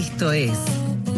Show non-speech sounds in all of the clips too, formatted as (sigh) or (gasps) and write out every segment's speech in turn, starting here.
Esto es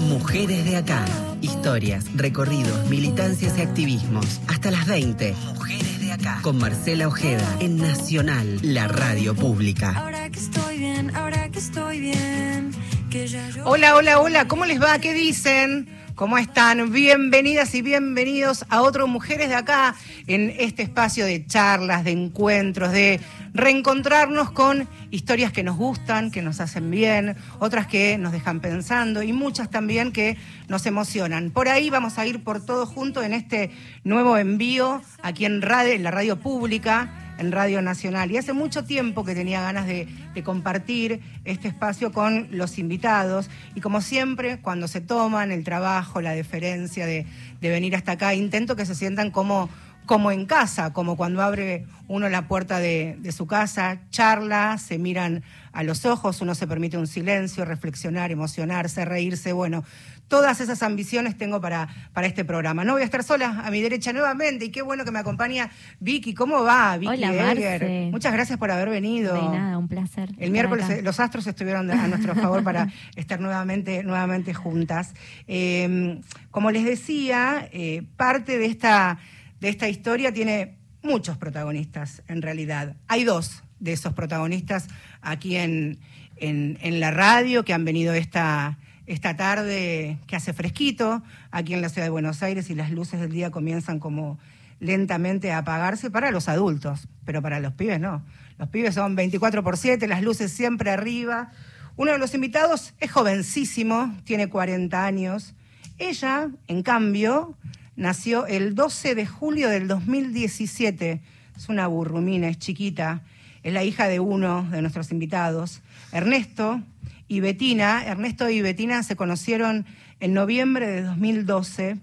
Mujeres de Acá. Historias, recorridos, militancias y activismos. Hasta las 20. Mujeres de Acá. Con Marcela Ojeda en Nacional, la radio pública. Ahora que estoy bien, ahora que estoy bien, que ya yo... Hola, hola, hola, ¿cómo les va? ¿Qué dicen? ¿Cómo están? Bienvenidas y bienvenidos a otro Mujeres de Acá, en este espacio de charlas, de encuentros, de reencontrarnos con historias que nos gustan, que nos hacen bien, otras que nos dejan pensando y muchas también que nos emocionan. Por ahí vamos a ir por todo junto en este nuevo envío aquí en, radio, en la radio pública en Radio Nacional. Y hace mucho tiempo que tenía ganas de, compartir este espacio con los invitados. Y como siempre, cuando se toman el trabajo, la deferencia de, de venir hasta acá, intento que se sientan como, como en casa, como cuando abre uno la puerta de, de su casa, charla, se miran a los ojos, uno se permite un silencio, reflexionar, emocionarse, reírse. Bueno, todas esas ambiciones tengo para, para este programa. No voy a estar sola a mi derecha nuevamente y qué bueno que me acompaña Vicky. ¿Cómo va, Vicky Hola? Marce. Muchas gracias por haber venido. De nada, un placer. El miércoles acá. los astros estuvieron a nuestro favor para (laughs) estar nuevamente, nuevamente juntas. Eh, como les decía, eh, parte de esta, de esta historia tiene muchos protagonistas, en realidad. Hay dos de esos protagonistas aquí en, en, la radio que han venido esta, esta tarde que hace fresquito, aquí en la ciudad de Buenos Aires, y las luces del día comienzan como lentamente a apagarse para los adultos, pero para los pibes no. Los pibes son 24 por 7, las luces siempre arriba. Uno de los invitados es jovencísimo, tiene 40 años. Ella, en cambio, nació el 12 de julio del 2017. Es una burrumina, es chiquita. Es la hija de uno de nuestros invitados, Ernesto y Betina. Ernesto y Betina se conocieron en noviembre de 2012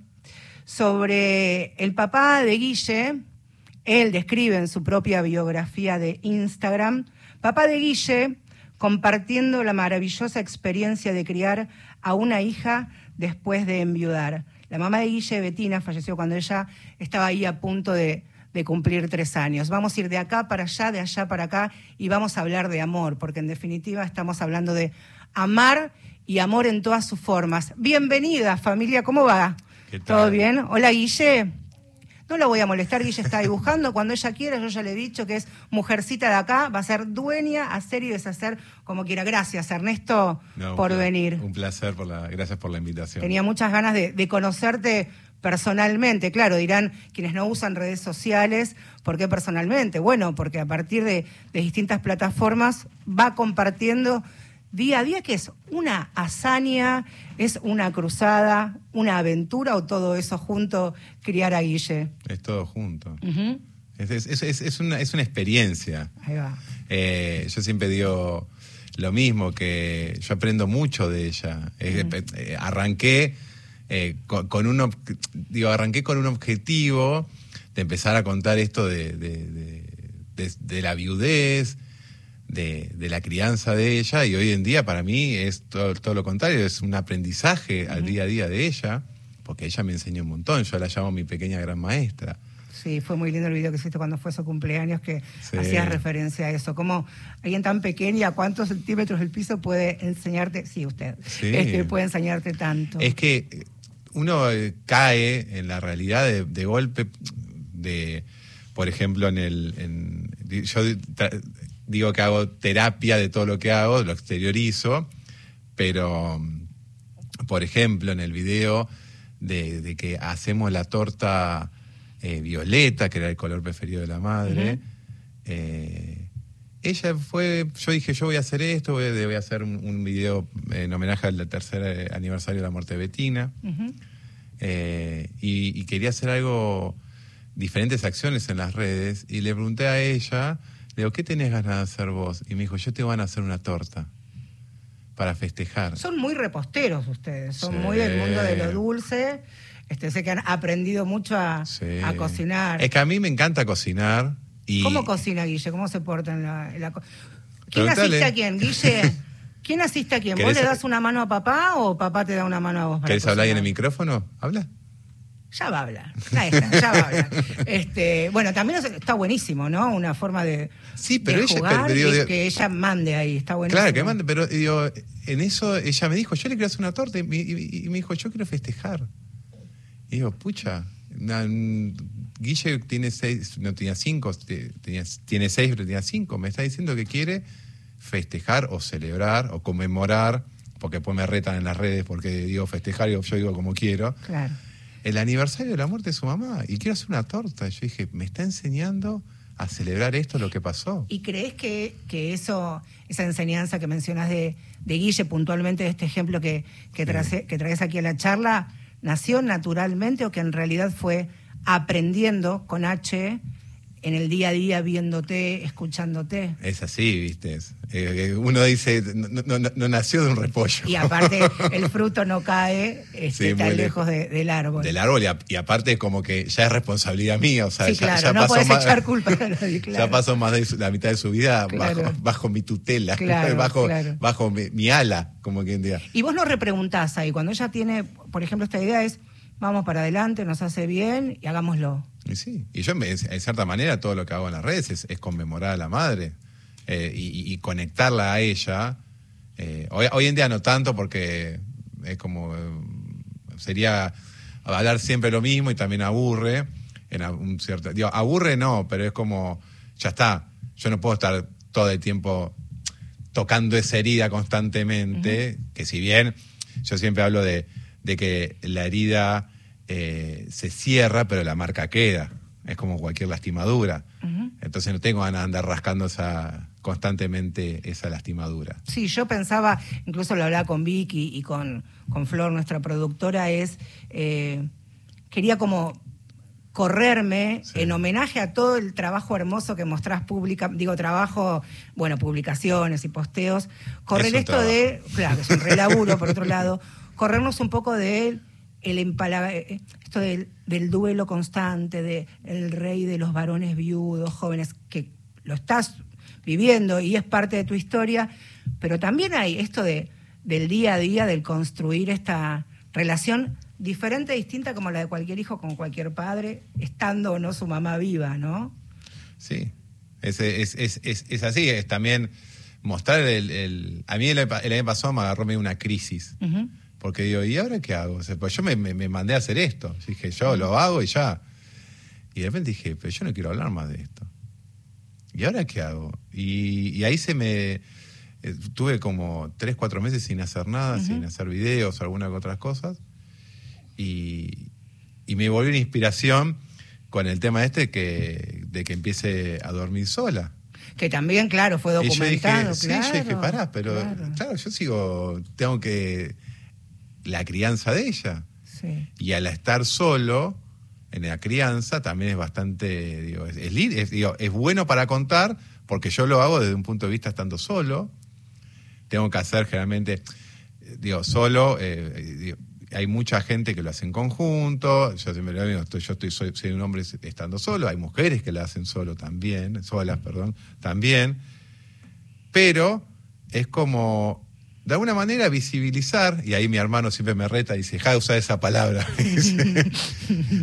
sobre el papá de Guille. Él describe en su propia biografía de Instagram, papá de Guille compartiendo la maravillosa experiencia de criar a una hija después de enviudar. La mamá de Guille, Betina, falleció cuando ella estaba ahí a punto de, de cumplir tres años. Vamos a ir de acá para allá, de allá para acá, y vamos a hablar de amor, porque en definitiva estamos hablando de amar y amor en todas sus formas. Bienvenida, familia, ¿cómo va? ¿Qué tal? ¿Todo bien? Hola, Guille. No la voy a molestar, Guille está dibujando. Cuando ella quiera, yo ya le he dicho que es mujercita de acá, va a ser dueña, hacer y deshacer como quiera. Gracias, Ernesto, No, por venir. Un placer, por la, gracias por la invitación. Tenía muchas ganas de, de conocerte personalmente. Claro, dirán quienes no usan redes sociales, ¿por qué personalmente? Bueno, porque a partir de, de distintas plataformas va compartiendo día a día que es una hazaña, es una cruzada, una aventura o todo eso junto criar a Guille. Es todo junto. Es, es- es- es- es una, es una experiencia. Ahí va. Eh, yo siempre digo lo mismo, que yo aprendo mucho de ella. Eh, eh, arranqué, eh, con, con un, digo, arranqué con un objetivo de empezar a contar esto de, de- de- de- de la viudez, de, de la crianza de ella, y hoy en día para mí es todo, todo lo contrario, es un aprendizaje al día a día de ella, porque ella me enseñó un montón, yo la llamo mi pequeña gran maestra. Sí, fue muy lindo el video que hiciste cuando fue su cumpleaños, que Sí. hacías referencia a eso. Como alguien tan pequeña, ¿cuántos centímetros del piso puede enseñarte? Sí, usted. Sí. Este, puede enseñarte tanto. Es que eh, uno eh, cae en la realidad de, de golpe, de, por ejemplo, en el, en- yo digo que hago terapia de todo lo que hago, lo exteriorizo, pero, por ejemplo, en el video de, de que hacemos la torta eh, violeta, que era el color preferido de la madre, eh, ella fue, yo dije, yo voy a hacer esto, voy a, voy a hacer un, un video en homenaje al tercer eh, aniversario de la muerte de Betina. Eh, y quería hacer algo, diferentes acciones en las redes, y le pregunté a ella, le digo, ¿qué tenés ganas de hacer vos? Y me dijo, yo te van a hacer una torta para festejar. Son muy reposteros ustedes, son Sí. muy del mundo de lo dulce. Este, sé que han aprendido mucho a, Sí. a cocinar. Es que a mí me encanta cocinar. Y ¿Cómo cocina Guille? ¿Cómo se porta en la, en la ¿Quién Preguntale. asiste a quién, Guille? (laughs) ¿Quién asiste a quién? ¿Vos ¿Querés- le das una mano a papá o papá te da una mano a vos? ¿Querés hablar ahí en el micrófono? Habla. Ya va a hablar. Ya va a hablar. Este, bueno, también está buenísimo, ¿no? Una forma de, Sí, pero de ella- jugar pero digo, de- que ella mande ahí. Está buenísimo. Claro, que mande, pero digo, en eso ella me dijo, yo le quiero hacer una torta y, me- y- y me dijo, yo quiero festejar. Y digo, pucha, na- Guille tiene seis, no tenía cinco, tenía, tiene seis, pero tenía cinco. Me está diciendo que quiere festejar o celebrar o conmemorar, porque después me retan en las redes porque digo festejar y yo digo como quiero. Claro. El aniversario de la muerte de su mamá y quiero hacer una torta. Y yo dije, me está enseñando a celebrar esto, lo que pasó. ¿Y crees que, que eso, esa enseñanza que mencionas de, de Guille puntualmente, de este ejemplo que, que, que traes aquí a la charla, nació naturalmente o que en realidad fue aprendiendo con H en el día a día, viéndote, escuchándote? Es así, ¿viste? Eh, uno dice, no, no- no- nació de un repollo. Y aparte, (laughs) el fruto no cae este, Sí, tan lejos de- del árbol. Del árbol, y, a- y aparte como que ya es responsabilidad mía, o sea, Sí, ya, claro, ya no pasó más, echar (laughs) culpa a nadie, claro. Ya pasó más de su- la mitad de su vida Claro. bajo, bajo mi tutela, (laughs) Claro, bajo, bajo mi, mi ala, como quien diga. Y vos no repreguntás ahí, cuando ella tiene, por ejemplo, esta idea es, vamos para adelante, nos hace bien y hagámoslo. Y sí, y yo en cierta manera todo lo que hago en las redes es, es conmemorar a la madre eh, y, conectarla a ella. Eh, hoy, hoy en día no tanto porque es como eh, sería hablar siempre lo mismo y también aburre. En un cierto, digo, aburre no, pero es como, ya está, yo no puedo estar todo el tiempo tocando esa herida constantemente, que si bien yo siempre hablo de, de que la herida eh, se cierra, pero la marca queda. Es como cualquier lastimadura. Entonces no tengo ganas de andar rascando esa, constantemente esa lastimadura. Sí, yo pensaba, incluso lo hablaba con Vicky y con, con Flor, nuestra productora, es, eh, quería como correrme Sí. en homenaje a todo el trabajo hermoso que mostrás pública, digo trabajo, bueno, publicaciones y posteos, correr Es esto de, claro, que es un relaburo por otro lado, (laughs) corrernos un poco de el empala- eh, esto del, del duelo constante, de el rey de los varones viudos, jóvenes, que lo estás viviendo y es parte de tu historia, pero también hay esto de, del día a día, del construir esta relación diferente, distinta como la de cualquier hijo con cualquier padre, estando o no su mamá viva, ¿no? Sí, es, es, es, es, así, es también mostrar el... el- a mí el, el año pasado me agarró medio una crisis. Porque digo, ¿y ahora qué hago? O sea, pues yo me, me- me mandé a hacer esto. Dije, yo lo hago y ya. Y de repente dije, pero yo no quiero hablar más de esto. ¿Y ahora qué hago? Y, y ahí se me... eh, tuve como tres, cuatro meses sin hacer nada, sin hacer videos o alguna que otras cosas. Y, y me volvió una inspiración con el tema este que, de que empiece a dormir sola. Que también, claro, fue Y yo dije, documentado, sí, yo dije, pará, pero claro. claro. yo sigo, tengo que, la crianza de ella. Sí. Y al estar solo en la crianza también es bastante, digo, es, es li- es, digo, es bueno para contar, porque yo lo hago desde un punto de vista estando solo. Tengo que hacer generalmente, digo, solo, eh, eh, digo, hay mucha gente que lo hace en conjunto, yo siempre lo digo, estoy- yo estoy, soy, soy un hombre estando solo, hay mujeres que lo hacen solo también, solas, perdón, también, pero es como, de alguna manera, visibilizar, y ahí mi hermano siempre me reta y dice, deja de usar esa palabra, (laughs) me dice.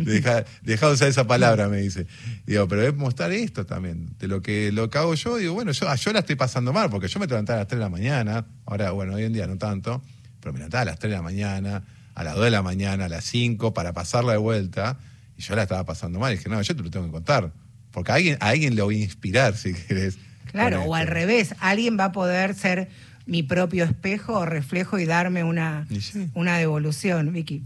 deja, deja de usar esa palabra, me dice. Digo, pero es mostrar esto también, de lo que, lo que hago yo, digo, bueno, yo, ah, yo la estoy pasando mal, porque yo me levantaba a las 3 de la mañana, ahora, bueno, hoy en día no tanto, pero me levantaba a las 3 de la mañana, a las 2 de la mañana, a las 5, para pasarla de vuelta, y yo la estaba pasando mal, y dije, no, yo te lo tengo que contar, porque a alguien, a alguien le voy a inspirar, (laughs) si querés. Claro, o al revés, alguien va a poder ser mi propio espejo o reflejo y darme una, sí. una devolución, Vicky.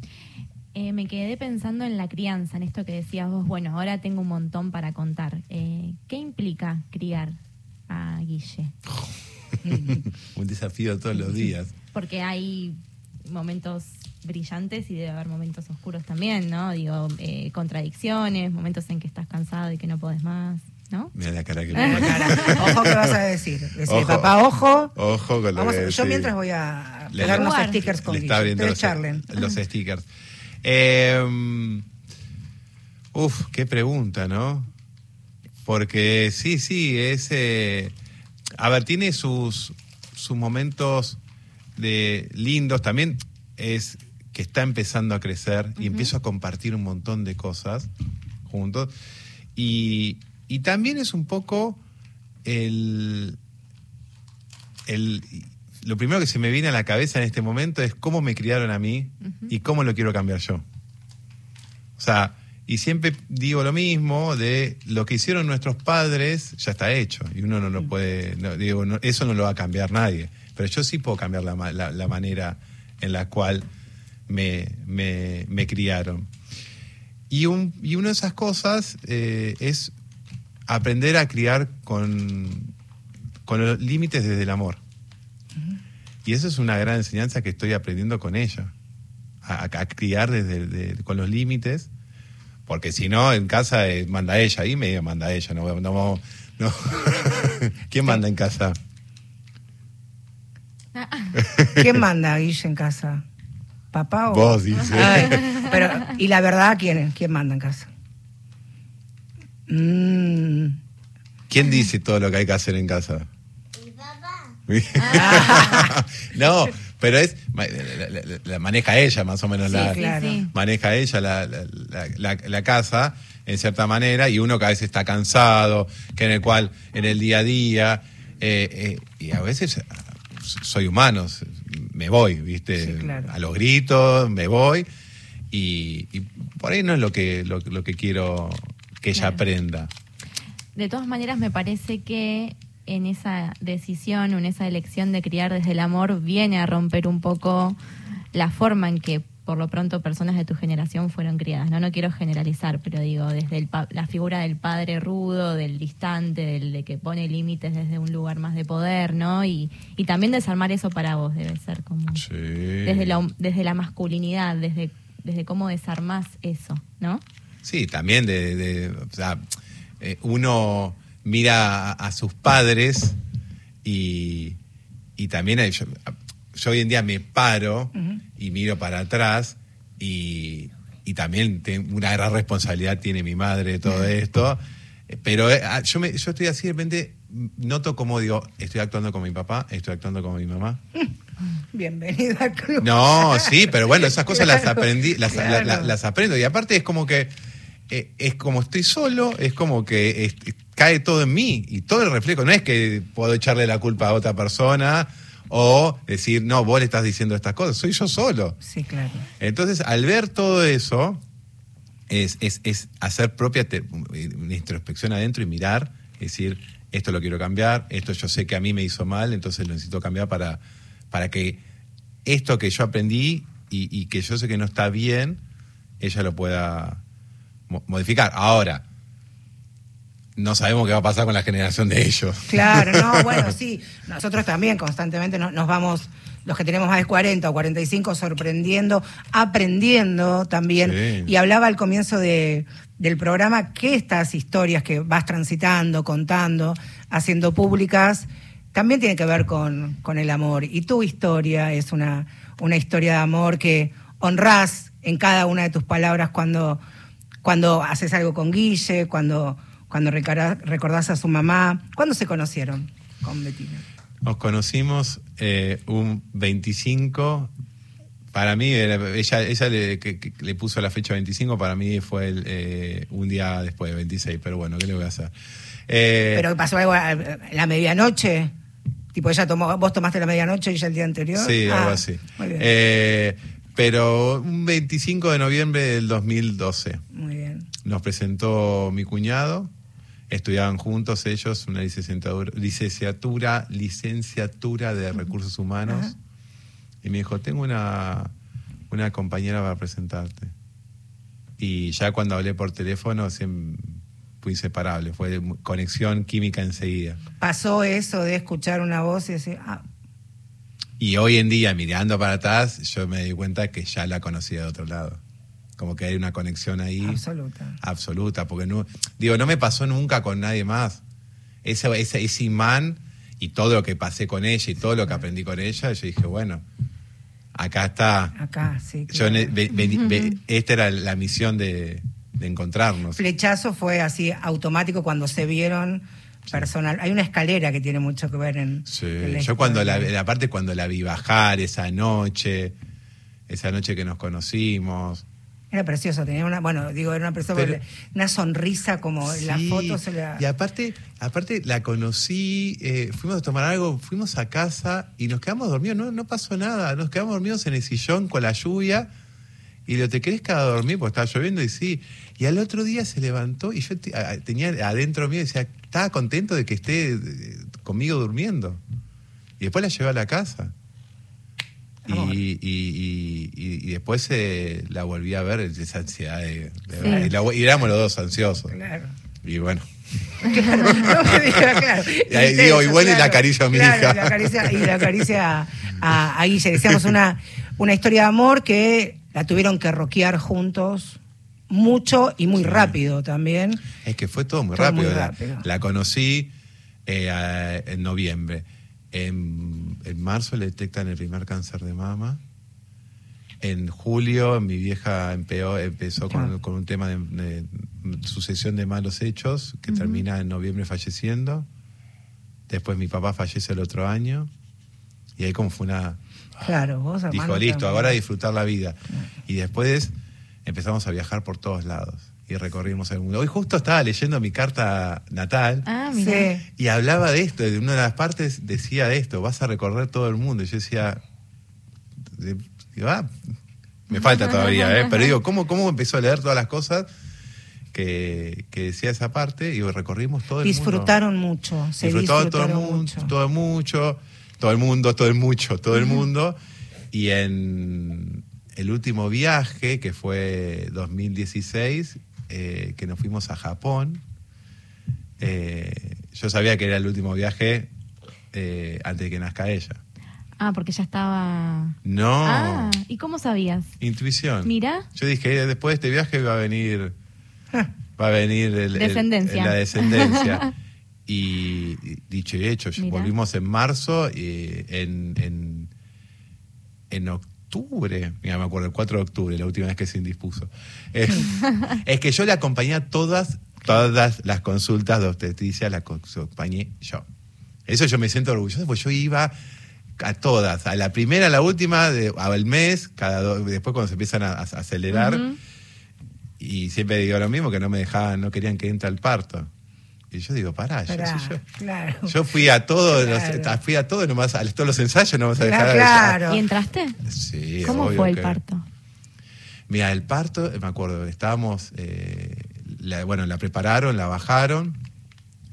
Eh, me quedé pensando en la crianza, en esto que decías vos. Bueno, ahora tengo un montón para contar. Eh, ¿Qué implica criar a Guille? (laughs) Un desafío todos los días. Porque hay momentos brillantes y debe haber momentos oscuros también, ¿no? Digo, eh, contradicciones, momentos en que estás cansado y que no podés más, ¿no? Mira la cara que (laughs) cara. Ojo que vas a decir. Decir, Ojo. papá, ojo. Ojo con lo Vamos, que yo mientras voy a Le- pegar unos stickers con Le está Guille. los, charlen. los (laughs) stickers. Eh, uf, qué pregunta, ¿no? Porque sí, sí, es... eh, a ver, tiene sus, sus momentos de lindos. También es que está empezando a crecer y empiezo a compartir un montón de cosas juntos. Y, y también es un poco el, el, lo primero que se me viene a la cabeza en este momento es cómo me criaron a mí y cómo lo quiero cambiar yo. O sea, y siempre digo lo mismo de lo que hicieron nuestros padres ya está hecho y uno no lo puede, no, digo, no- eso no lo va a cambiar nadie. Pero yo sí puedo cambiar la- la manera en la cual me, me- me criaron. Y, un, y una de esas cosas eh, es aprender a criar con, con los límites desde el amor. Y eso es una gran enseñanza que estoy aprendiendo con ella. A, criar desde de- con los límites. Porque si no, en casa eh, manda ella, ahí medio manda ella. No, no, vamos- no. (laughs) ¿Quién manda en casa? (laughs) ¿Quién manda, Guille, en casa? ¿Papá o...? Vos, dice. Ay, pero, ¿y la verdad quién es? ¿Quién manda en casa? Mm, ¿Quién dice todo lo que hay que hacer en casa? Mi papá. (laughs) no, pero es. ma- La, la- la- la maneja ella, más o menos. Sí, la, claro. Maneja ella la, la- la- la- la casa, en cierta manera, y uno que a veces está cansado, que en el cual, en el día a día, eh, eh, y a veces ah, soy humano, me voy, ¿viste? Sí, claro. A los gritos, me voy, y, y por ahí no es lo que, lo, lo que quiero que ella aprenda. De todas maneras, me parece que en esa decisión en esa elección de criar desde el amor viene a romper un poco la forma en que por lo pronto personas de tu generación fueron criadas. No, no quiero generalizar, pero digo, desde el pa- la figura del padre rudo, del distante, del de que pone límites desde un lugar más de poder, ¿no? Y, y también desarmar eso para vos debe ser como Sí. desde, la, desde la masculinidad, desde, desde cómo desarmás eso, ¿no? Sí, también de, de- o sea, eh, uno mira a, a sus padres y, y también hay- yo, yo hoy en día me paro y miro para atrás y, y también una gran responsabilidad tiene mi madre todo esto. Eh, Pero eh, ah, yo, me, yo estoy así de repente, noto como digo, estoy actuando con mi papá, estoy actuando con mi mamá. bienvenida al club. No, sí, pero bueno, esas cosas las (laughs) aprendí, las, claro. la- la- las aprendo. Y aparte es como que, eh, es como estoy solo, es como que es- cae todo en mí y todo el reflejo. No es que puedo echarle la culpa a otra persona o decir, no, vos le estás diciendo estas cosas, soy yo solo. Sí, claro. Entonces, al ver todo eso, es, es- es hacer propia una introspección adentro y mirar, es decir, esto lo quiero cambiar, esto yo sé que a mí me hizo mal, entonces lo necesito cambiar para, para que esto que yo aprendí y, y que yo sé que no está bien, ella lo pueda modificar. Ahora, no sabemos qué va a pasar con la generación de ellos. Claro, no, (laughs) bueno, sí. Nosotros también constantemente no- nos vamos, los que tenemos más de 40 o 45, sorprendiendo, aprendiendo también. Sí. Y hablaba al comienzo de, del programa que estas historias que vas transitando, contando, haciendo públicas, también tienen que ver con, con el amor. Y tu historia es una, una historia de amor que honrás en cada una de tus palabras cuando, cuando haces algo con Guille, cuando, cuando recordás a su mamá. ¿Cuándo se conocieron con Betina? Nos conocimos eh, un 25. Para mí, ella, ella le, que- que le puso la fecha 25, para mí fue el, eh, un día después de 26, pero bueno, ¿qué le voy a hacer? Eh, ¿Pero pasó algo a a la medianoche? Tipo, ella tomó, vos tomaste la medianoche y ella el día anterior. sí, Ah, algo así. Muy bien. Eh, pero un 25 de noviembre del 2012 muy bien. Nos presentó mi cuñado. Estudiaban juntos ellos una licenciatura, licenciatura, licenciatura de recursos humanos. Ajá. Y me dijo, tengo una, una compañera para presentarte. Y ya cuando hablé por teléfono, siem- fue inseparable. Fue conexión química enseguida. Pasó eso de escuchar una voz y decir, ah, Y hoy en día, mirando para atrás, yo me di cuenta que ya la conocía de otro lado. Como que hay una conexión ahí. absoluta. absoluta, porque no, digo, no me pasó nunca con nadie más. Ese, ese, ese imán y todo lo que pasé con ella y todo lo que aprendí con ella, yo dije, bueno, acá está. Acá, sí. Yo claro. ne- ve- ve- ve- (laughs) esta era la misión de, de encontrarnos. Flechazo fue así automático cuando se vieron personal. Hay una escalera que tiene mucho que ver en. Sí, en Yo cuando la, la parte cuando la vi bajar esa noche, esa noche que nos conocimos. Era precioso, tenía una, bueno, digo, era una persona, Pero- una sonrisa como en la Sí, foto se la... Y aparte, aparte la conocí, eh, fuimos a tomar algo, fuimos a casa y nos quedamos dormidos, no, no pasó nada, nos quedamos dormidos en el sillón con la lluvia y lo te querés quedar a dormir porque estaba lloviendo y sí. Y al otro día se levantó y yo te- a- tenía adentro mío, decía, estaba contento de que esté conmigo durmiendo. Y después la llevé a la casa. Y, y, y- y- después eh, la volví a ver, esa ansiedad de, de Sí. verdad. Y, la- y éramos los dos ansiosos. Claro. Y bueno. (laughs) Claro, no me diga, (laughs) claro. Y ahí digo, y bueno, y la acaricio a mi Claro, hija. Y la acaricia, y la acaricia a, a Guille. Decíamos una, una historia de amor que la tuvieron que roquear juntos mucho y muy rápido también. Es que fue todo muy Todo rápido. muy La- conocí eh, a- en noviembre. En, en marzo le detectan el primer cáncer de mama. En julio mi vieja empeó- empezó con, Claro. con un tema de, de sucesión de malos hechos que termina en noviembre falleciendo. Después mi papá fallece el otro año. Y ahí como fue una... Claro, vos. Dijo, listo, también. ahora a disfrutar la vida. Y después empezamos a viajar por todos lados y recorrimos el mundo. Hoy justo estaba leyendo mi carta natal Ah, mira. Sí. y hablaba de esto, de una de las partes decía de esto, vas a recorrer todo el mundo. Y yo decía, de- digo, ah, me falta todavía, ¿eh? pero digo, ¿cómo, ¿cómo empezó a leer todas las cosas que, que decía esa parte? Y recorrimos todo el mundo. Disfrutaron mucho. Se Disfrutó disfrutaron todo el mundo, mucho. todo mucho, todo el mundo, todo el mucho, todo el mundo. Y en el último viaje, que fue 2016, eh, que nos fuimos a Japón, eh, yo sabía que era el último viaje eh, antes de que nazca ella. Ah, porque ya estaba. No, Ah, ¿y cómo sabías? intuición. Mira. Yo dije, "Eh, después de este viaje va a venir, va a venir el- el- Descendencia. la descendencia. (laughs) Y dicho y hecho, volvimos en marzo y en, en, en octubre, mira, me acuerdo, el 4 de octubre, la última vez que se indispuso. Eh, (laughs) es que yo le acompañé a todas, todas las consultas de obstetricia, las acompañé yo. Eso yo me siento orgulloso, porque yo iba a todas, a la primera, a la última, de- al mes, cada do- después cuando se empiezan a, a acelerar, y siempre digo lo mismo, que no me dejaban, no querían que entre al parto. Y yo digo, pará, yo, Pará, yo, claro. yo fui a todos Claro. los, fui a todos nomás, a todos los ensayos, no vamos a dejar Claro. ¿Y entraste? Sí, ¿Cómo obvio fue el que- parto? Mira, el parto, me acuerdo, estábamos, eh, la- bueno, la prepararon, la bajaron,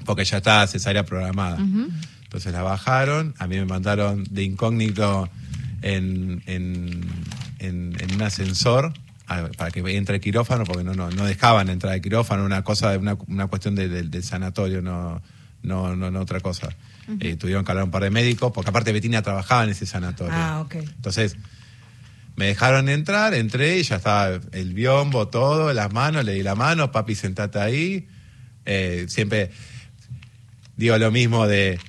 porque ya estaba cesárea programada. Ujú. Entonces la bajaron, a mí me mandaron de incógnito en, en, en- en un ascensor a- para que entre el quirófano, porque no, no, no dejaban entrar al quirófano, una cosa, una, una cuestión de- de- del sanatorio, no, no, no, no otra cosa. Eh, tuvieron que hablar un par de médicos, porque aparte Betina trabajaba en ese sanatorio. Ah, ok. Entonces, me dejaron entrar, entré y ya estaba el biombo, todo, las manos, le di la mano, papi, sentate ahí. Eh, siempre digo lo mismo de,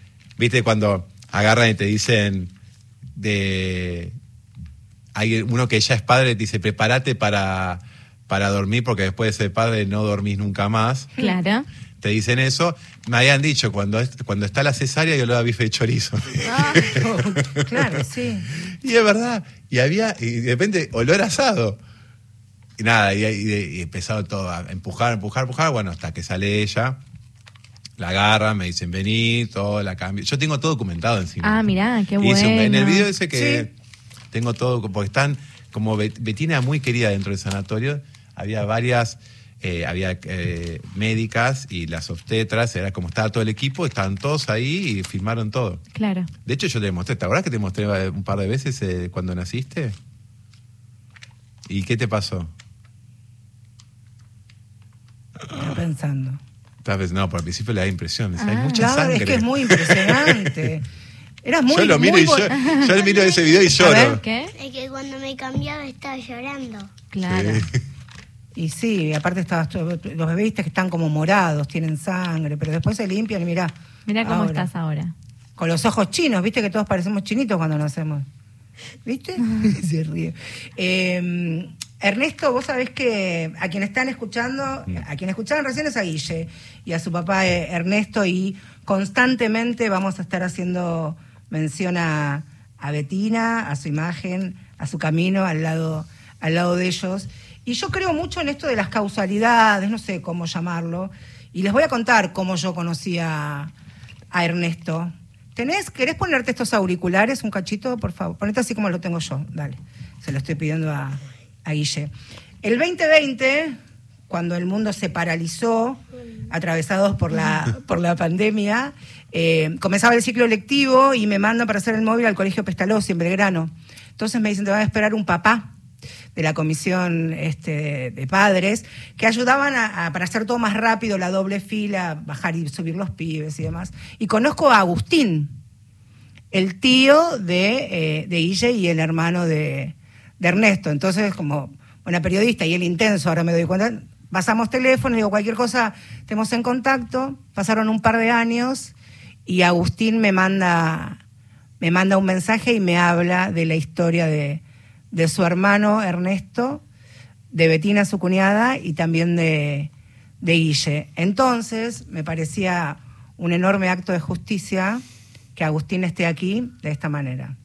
viste, cuando agarran y te dicen de... Hay uno que ya es padre, te dice, prepárate para, para dormir porque después de ser padre no dormís nunca más. Claro. Te dicen eso. Me habían dicho, cuando, es- cuando está la cesárea yo le da bife de chorizo. Ah, claro, sí. (laughs) Y es verdad. Y había, y de repente, olor asado. Y nada, y, y- y empezado todo a empujar, empujar, empujar. Bueno, hasta que sale ella, la agarran, me dicen, vení, todo, la cambio. Yo tengo todo documentado encima. Ah, mirá, qué Hice un- en el bueno. video ese que tengo todo, porque están, como Bet- Betina muy querida dentro del sanatorio, había varias, eh, había eh, médicas y las obstetras, era como estaba todo el equipo, estaban todos ahí y filmaron todo. Claro. De hecho, yo te mostré, ¿te acuerdas que te mostré eh, un par de veces eh, cuando naciste? ¿Y qué te pasó? Está pensando. Tal vez no, por al principio le da impresión. decía, Hay Ah. mucha Claro, sangre. es que es muy impresionante. (laughs) Eras muy yo lo miro muy y yo, yo miro ese video y A lloro. ver. ¿Qué? Es que cuando me cambiaba estaba llorando. Claro. Sí. Y sí, aparte estabas los bebés viste que están como morados, tienen sangre, pero después se limpian y mirá. Mira cómo ahora. estás ahora. Con los ojos chinos, viste que todos parecemos chinitos cuando nacemos. ¿Viste? (laughs) se ríe. Eh, Ernesto, vos sabés que a quienes están escuchando, a quienes escucharon recién es a Guille y a su papá eh, Ernesto y constantemente vamos a estar haciendo mención a, a Betina, a su imagen, a su camino al lado, al lado de ellos. Y yo creo mucho en esto de las causalidades, no sé cómo llamarlo. Y les voy a contar cómo yo conocí a, a Ernesto. ¿Tenés, ¿Querés ponerte estos auriculares un cachito, por favor? Ponete así como lo tengo yo, dale. Se lo estoy pidiendo a, a Guille. El 2020, cuando el mundo se paralizó, atravesados por la, (laughs) por la pandemia, eh, comenzaba el ciclo lectivo y me mandan para hacer el móvil al Colegio Pestalozzi en Belgrano. Entonces me dicen, te van a esperar un papá de la comisión este, de padres, que ayudaban a, a- para hacer todo más rápido, la doble fila, bajar y subir los pibes y demás. Y conozco a Agustín, el tío de, eh, de Guille y el hermano de, de Ernesto. Entonces, como buena periodista y él intenso, ahora me doy cuenta, pasamos teléfono, digo, cualquier cosa, estemos en contacto. Pasaron un par de años y Agustín me manda, me manda un mensaje y me habla de la historia de, de su hermano Ernesto, de Betina, su cuñada, y también de, de Guille. Entonces, me parecía un enorme acto de justicia que Agustín esté aquí de esta manera.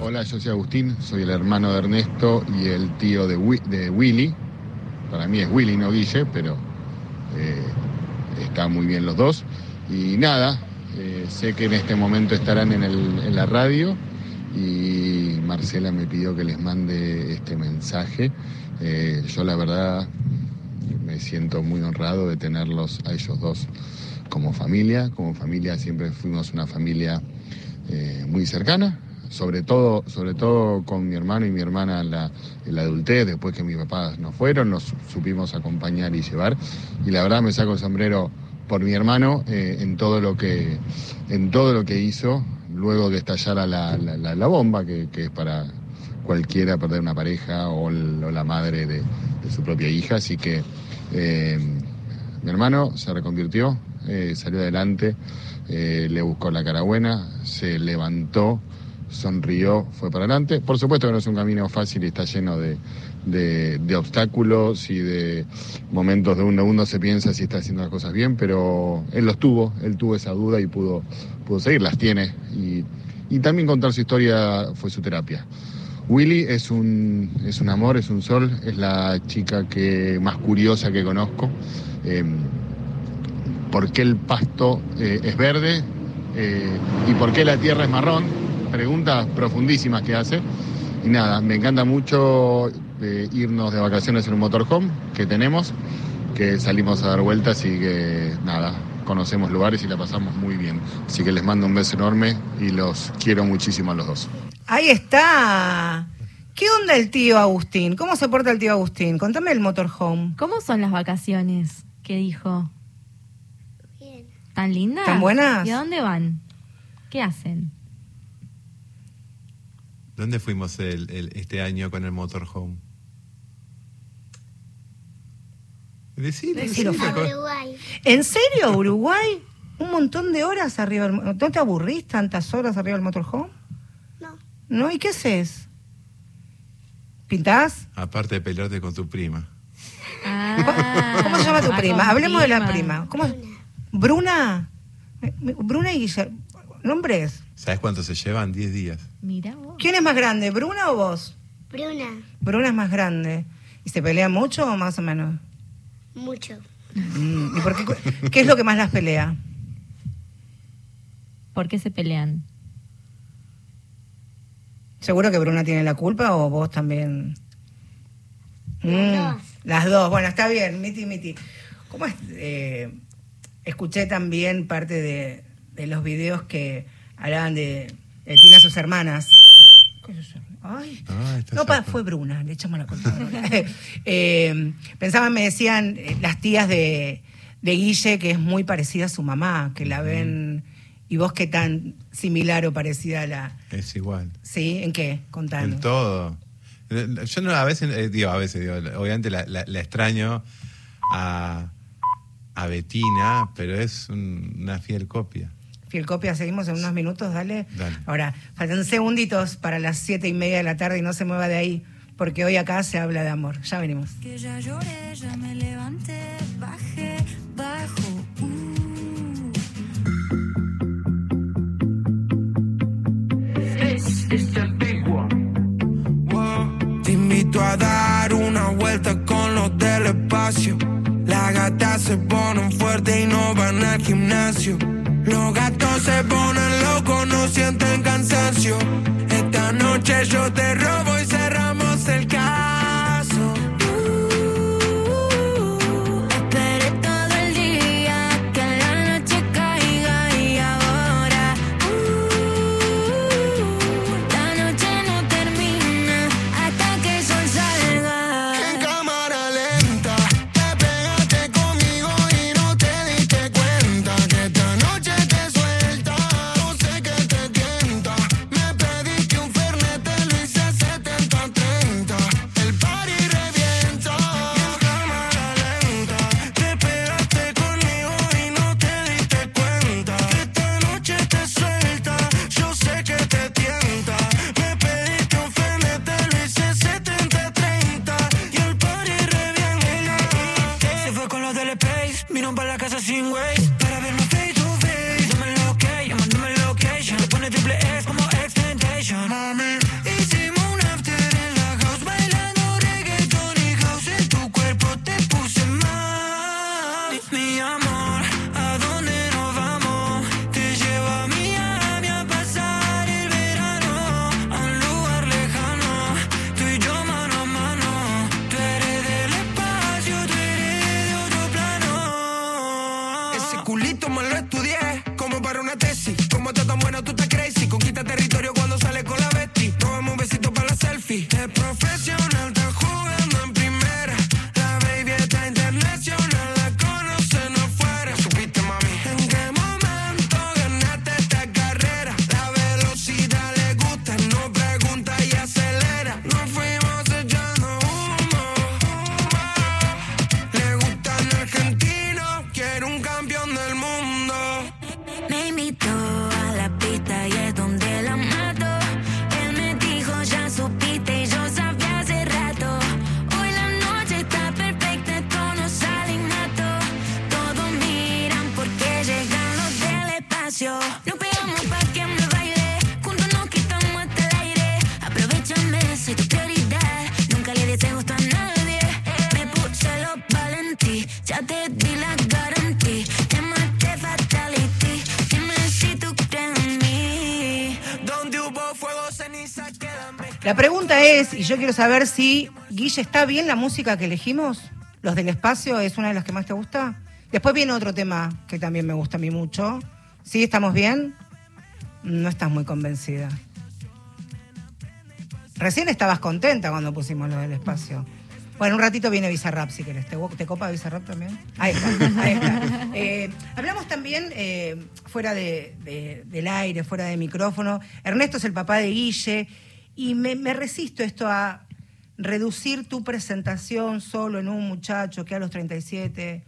Hola, yo soy Agustín, soy el hermano de Ernesto y el tío de, Wi- de Willy. Para mí es Willy, no Guille, pero eh, están muy bien los dos. Y nada, eh, sé que en este momento estarán en la radio y Marcela me pidió que les mande este mensaje. Eh, yo la verdad me siento muy honrado de tenerlos a ellos dos como familia. Como familia siempre fuimos una familia eh, muy cercana, sobre todo, sobre todo con mi hermano y mi hermana en la, en la adultez, después que mis papás no fueron, nos supimos acompañar y llevar. Y la verdad me saco el sombrero por mi hermano eh, en todo lo que en todo lo que hizo luego que estallara la, la- bomba que, que es para cualquiera perder una pareja o, la madre de, su propia hija así que eh, mi hermano se reconvirtió eh, salió adelante le buscó la cara buena se levantó sonrió, fue para adelante. Por supuesto que no es un camino fácil y está lleno de, de- obstáculos y de momentos de uno uno se piensa si está haciendo las cosas bien, pero él los tuvo, él tuvo esa duda y pudo, pudo seguir, las tiene. Y, y también contar su historia fue su terapia. Willy es un, es un amor, es un sol, es la chica que, más curiosa que conozco. Eh, ¿Por qué el pasto eh, es verde? Eh, ¿Y por qué la tierra es marrón? Preguntas profundísimas que hace. Y nada, me encanta mucho eh, irnos de vacaciones en un motorhome que tenemos, que salimos a dar vueltas y que nada, conocemos lugares y la pasamos muy bien. Así que les mando un beso enorme y los quiero muchísimo a los dos. Ahí está. ¿Qué onda el tío Agustín? ¿Cómo se porta el tío Agustín? Contame el motorhome. ¿Cómo son las vacaciones? ¿Qué dijo? Bien. ¿Tan lindas? ¿Tan buenas? ¿Y a dónde van? ¿Qué hacen? ¿Dónde fuimos el- el- este año con el motorhome? Decilo, Uruguay. ¿En serio, Uruguay? ¿Un montón de horas arriba del ¿No te aburrís tantas horas arriba del motorhome? No. ¿No? ¿Y qué haces? ¿Pintás? Aparte de pelearte con tu prima. Ah, ¿Cómo se llama tu va prima? Hablemos de la prima. ¿Cómo? Bruna. ¿Bruna? Bruna y Guillermo. ¿Nombres? ¿Sabes cuánto se llevan? 10 días. Mira vos. ¿Quién es más grande, Bruna o vos? Bruna. Bruna es más grande. ¿Y se pelean mucho o más o menos? Mucho. Mm, ¿Y por qué, qué es lo que más las pelea? ¿Por qué se pelean? ¿Seguro que Bruna tiene la culpa o vos también? Las Mm, dos. Las dos. Bueno, está bien, miti, miti. ¿Cómo es? Eh, escuché también parte de, de los videos que hablaban de, de Tina a sus hermanas. Ay. Ah, no, pa, fue Bruna, le echamos la culpa. (laughs) Eh, pensaban, me decían eh, las tías de, de Guille que es muy parecida a su mamá, que la ven. ¿Y vos qué tan similar o parecida a la.? Es igual. ¿Sí? ¿En qué? Contanos. En todo. Eh, Yo no, a veces, eh, digo, a veces, digo, obviamente la, la- la extraño a, a Betina, pero es un- una fiel copia. Filcopia, seguimos en unos minutos, dale. dale. Ahora, faltan segunditos para las siete y media de la tarde y no se mueva de ahí, porque hoy acá se habla de amor. Ya venimos. Que ya lloré, ya me levanté, bajé, bajo. Uh. Te invito a dar una vuelta con los del espacio. Las gatas se ponen fuerte y no van al gimnasio. Los gatos se ponen locos, no sienten cansancio. Esta noche yo te robo y cerramos el caso. Yo quiero saber si, Guille, ¿está bien la música que elegimos? ¿Los del espacio es una de las que más te gusta? Después viene otro tema que también me gusta a mí mucho. ¿Sí? ¿Estamos bien? No estás muy convencida. Recién estabas contenta cuando pusimos lo del espacio. Bueno, un ratito viene Bizarrap si querés. ¿Te, te copa Bizarrap también? Ahí está, ahí está. (laughs) Eh, hablamos también eh, fuera de- de- del aire, fuera de micrófono. Ernesto es el papá de Guille y me, me resisto esto a reducir tu presentación solo en un muchacho que a los 37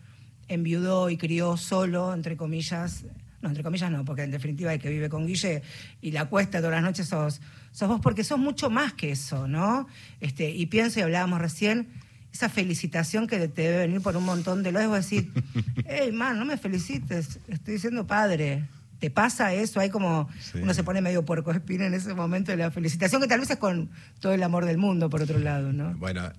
enviudó y crió solo, entre comillas. No, entre comillas no, porque en definitiva el que vive con Guille y la cuesta todas las noches sos, sos vos, porque sos mucho más que eso, ¿no? Este, y pienso, y hablábamos recién, esa felicitación que te debe venir por un montón de lados, vos decir, (laughs) hey, man, no me felicites, estoy siendo padre. ¿Te pasa eso? Hay como, Sí. uno se pone medio puerco espina en ese momento de la felicitación, que tal vez es con todo el amor del mundo, por otro lado, ¿no? Bueno,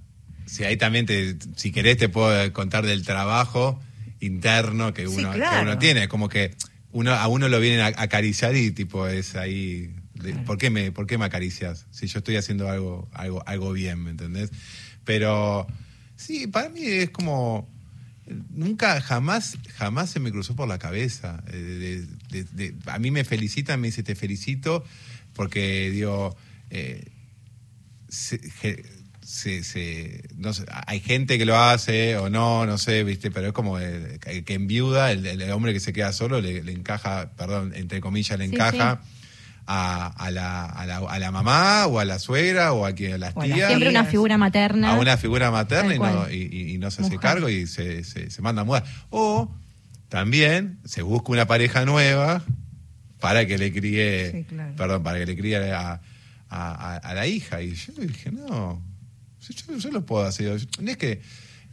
si ahí también, te, si querés, te puedo contar del trabajo interno que Sí, uno, claro. que uno tiene. Como que uno a uno lo vienen a acariciar y tipo es ahí. ¿por, qué me, ¿Por qué me acaricias? Si yo estoy haciendo algo, algo, algo bien, ¿me entendés? Pero sí, para mí es como. Nunca, jamás, jamás se me cruzó por la cabeza. eh, de- de- de- a mí me felicitan, me dice te felicito, porque digo, eh, se, se- se- no sé, hay gente que lo hace o no, no sé, viste, pero es como eh, que, que enviuda, el, el hombre que se queda solo le, le encaja, perdón, entre comillas, le Sí, encaja A, a la, a, la, a la mamá o a la suegra o a, quien, a las O tías. Siempre una figura materna. a una figura materna y no, y, no se hace Mujer. cargo y se, se, se manda a mudar. O también se busca una pareja nueva para que le críe, Sí, claro. perdón, para que le críe a, a- la hija. Y yo dije, no, yo, yo lo puedo hacer. No es que,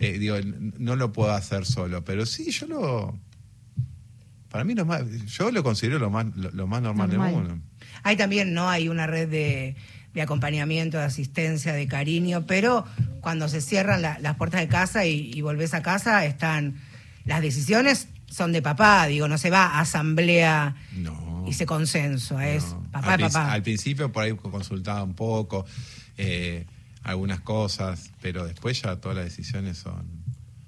eh, digo, no lo puedo hacer solo, pero sí, yo lo... Para mí, lo más, yo lo considero lo más, lo, lo más normal, Normal. del mundo. Hay también, ¿no? Hay una red de, de acompañamiento, de asistencia, de cariño, pero cuando se cierran la- las puertas de casa y, y volvés a casa, están las decisiones son de papá, digo, no se va a asamblea No. y se consenso, es No. papá al, papá. al principio por ahí consultaba un poco eh, algunas cosas, pero después ya todas las decisiones son,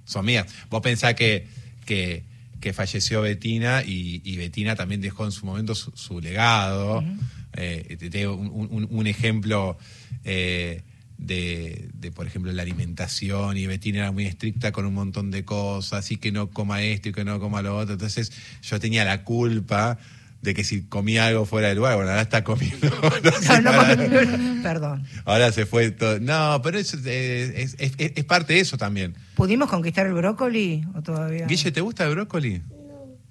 son mías. Vos pensás que, que, que falleció Betina y, y Betina también dejó en su momento su, su legado. Eh, te- te- un, un- un ejemplo eh, de, de, por ejemplo, la alimentación y Betina era muy estricta con un montón de cosas y que no coma esto y que no coma lo otro. Entonces yo tenía la culpa de que si comía algo fuera del lugar, bueno, ahora está comiendo. (laughs) no sé, No, no, ahora- (laughs) perdón. Ahora se fue todo. No, pero eso, es, es- es- es parte de eso también. ¿Pudimos conquistar el brócoli o todavía? Guille, ¿te gusta el brócoli?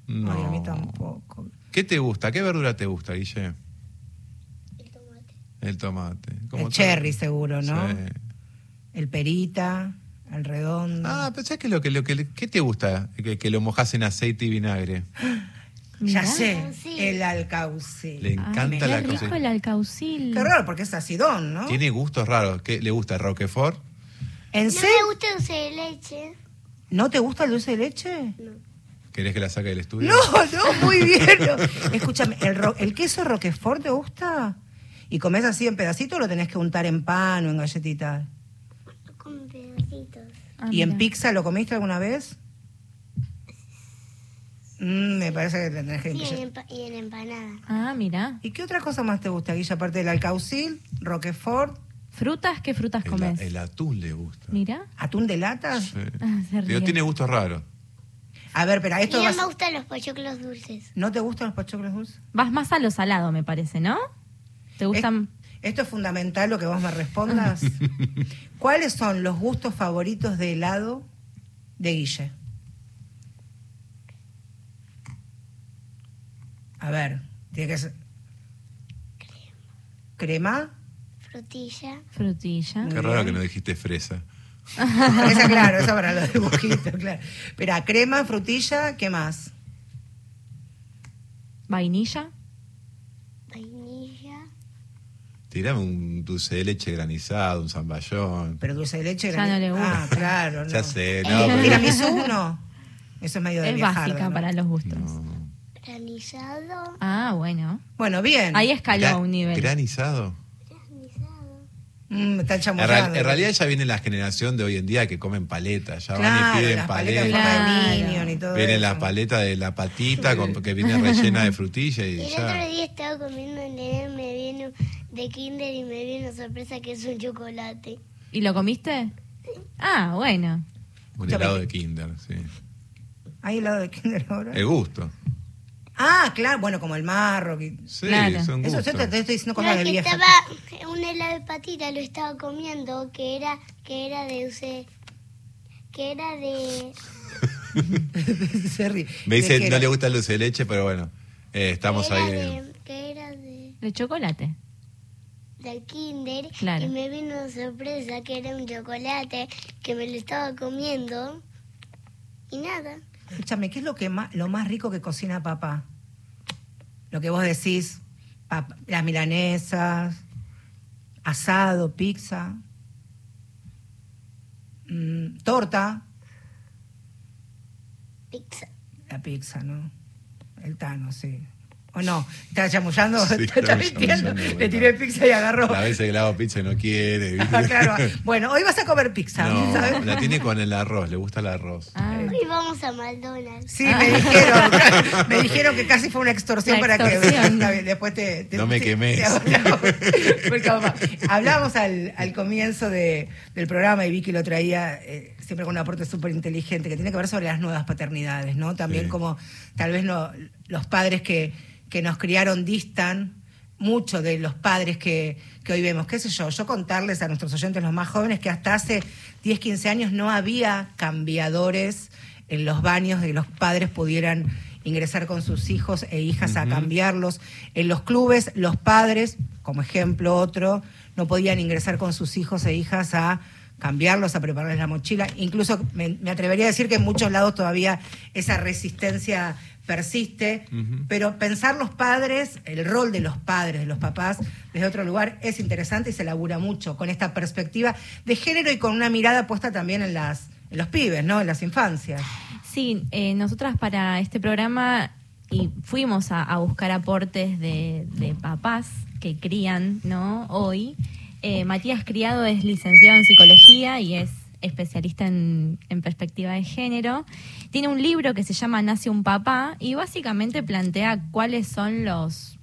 No. Ay, a mí tampoco. ¿Qué te gusta? ¿Qué verdura te gusta, Guille? El tomate. El tomate. El cherry seguro, ¿no? Sí. El perita, el redondo. Ah, pero ¿sabes qué, es lo que, lo que, qué te gusta? Que, que lo mojas en aceite y vinagre. (gasps) ya Mirá. sé, el alcaucil. Le Ay, encanta qué la rico cosa. el alcaucil. Qué raro, porque es acidón, ¿no? Tiene gustos raros. ¿Qué le gusta? ¿Roquefort? ¿En No serio? me gusta dulce de leche. ¿No te gusta el dulce de leche? ¿Querés que la saque del estudio? No, no, muy bien. no. Escúchame, ¿el, ro- ¿el queso roquefort te gusta? ¿Y comes así en pedacitos o lo tenés que untar en pan o en galletitas? Con pedacitos. Ah, ¿Y en pizza lo comiste alguna vez? Mm, me parece que tenés que... Sí, en empa- y en empanada. Ah, mira. ¿Y qué otra cosa más te gusta, Guilla, aparte del alcaucil, roquefort, ¿Frutas? ¿Qué frutas El, comes? el atún le gusta. Mira. atún de latas? Sí. (laughs) Ah, se Digo, ríe. tiene gustos raros. A ver, pero Y esto no vas- me gustan los pochoclos dulces. ¿No te gustan los pachoclos dulces? Vas más a lo salado, me parece, ¿no? ¿Te gustan? Es- esto es fundamental lo que vos me respondas. (laughs) ¿Cuáles son los gustos favoritos de helado de Guille? A ver, tiene que ser. ¿Crema? Frutilla. Frutilla. Muy Qué raro que no dijiste fresa. (laughs) Esa, claro, esa para los dibujitos, claro. Espera, crema, frutilla, ¿qué más? Vainilla. Vainilla. Tirame un dulce de leche granizado, un zamballón. Pero dulce de leche. Ya no le gusta. Ah, claro. (laughs) No. Ya sé, (laughs) no, ¿Y pero- ¿Tiramisú? No. Eso es medio de Es básica ¿no? para los gustos. No. Granizado. Ah, bueno. Bueno, bien. Ahí escaló Gra- a un nivel. Granizado. Granizado. Mm, están En, real- en realidad ya viene la generación de hoy en día que comen paletas. Ya van y piden las paletas paletas. Claro. Y todo Viene eso. la paleta de la patita con- que viene (laughs) rellena de frutilla y el ya. otro día estaba comiendo en el me viene de Kinder y me viene una sorpresa que es un chocolate. ¿Y lo comiste? Ah, bueno. Un helado de Kinder, sí. ¿Hay helado de Kinder ahora? El gusto. Ah, claro, bueno, como el marro. que- Sí, Claro. son Eso yo te, te estoy diciendo No, cosas de que vieja. estaba un helado de patita, lo estaba comiendo, que era, que era de dulce, que era de, (laughs) Se ríe. Me ¿De dice, no era? le gusta el dulce de leche, pero bueno, eh, estamos que ahí. de, que era de, De chocolate. del Kinder Claro. y me vino una sorpresa que era un chocolate que me lo estaba comiendo y nada. Escúchame, ¿qué es lo, que más, lo más rico que cocina papá? Lo que vos decís, pap- las milanesas, asado, pizza, mm, torta, Pizza. la pizza, ¿no? El Tano, sí. ¿O no? ¿Está chamullando? Sí, ¿Está chamullando, Le tiré pizza y agarró. La vez que le hago pizza y no quiere. ¿viste? (laughs) Ah, claro. Bueno, hoy vas a comer pizza, No, ¿sabes? la tiene con el arroz, le gusta el arroz. Ah, Hoy vamos a McDonald's. Sí, me dijeron, (laughs) me dijeron que casi fue una extorsión La para que Está bien, (laughs) después te, te- No me quemes. te hablamos. Porque, vamos, Hablábamos al, al comienzo de- del programa y Vicky lo traía eh, siempre con un aporte súper inteligente que tiene que ver sobre las nuevas paternidades, ¿no? También Sí. como tal vez no, los padres que, que nos criaron distan mucho de los padres que, que hoy vemos. ¿Qué sé yo? Yo contarles a nuestros oyentes, los más jóvenes, que hasta hace 10, 15 años no había cambiadores en los baños de que los padres pudieran ingresar con sus hijos e hijas a cambiarlos. En los clubes, los padres, como ejemplo otro, no podían ingresar con sus hijos e hijas a cambiarlos, a prepararles la mochila. Incluso me, me atrevería a decir que en muchos lados todavía esa resistencia persiste, pero pensar los padres, el rol de los padres, de los papás, desde otro lugar es interesante y se labura mucho con esta perspectiva de género y con una mirada puesta también en las en los pibes, ¿no? En las infancias. Sí, eh, nosotras para este programa y fuimos a, a buscar aportes de, de papás que crían, ¿no? Hoy. Eh, Matías Criado es licenciado en psicología y es especialista en, en perspectiva de género. Tiene un libro que se llama Nace un papá y básicamente plantea cuáles son los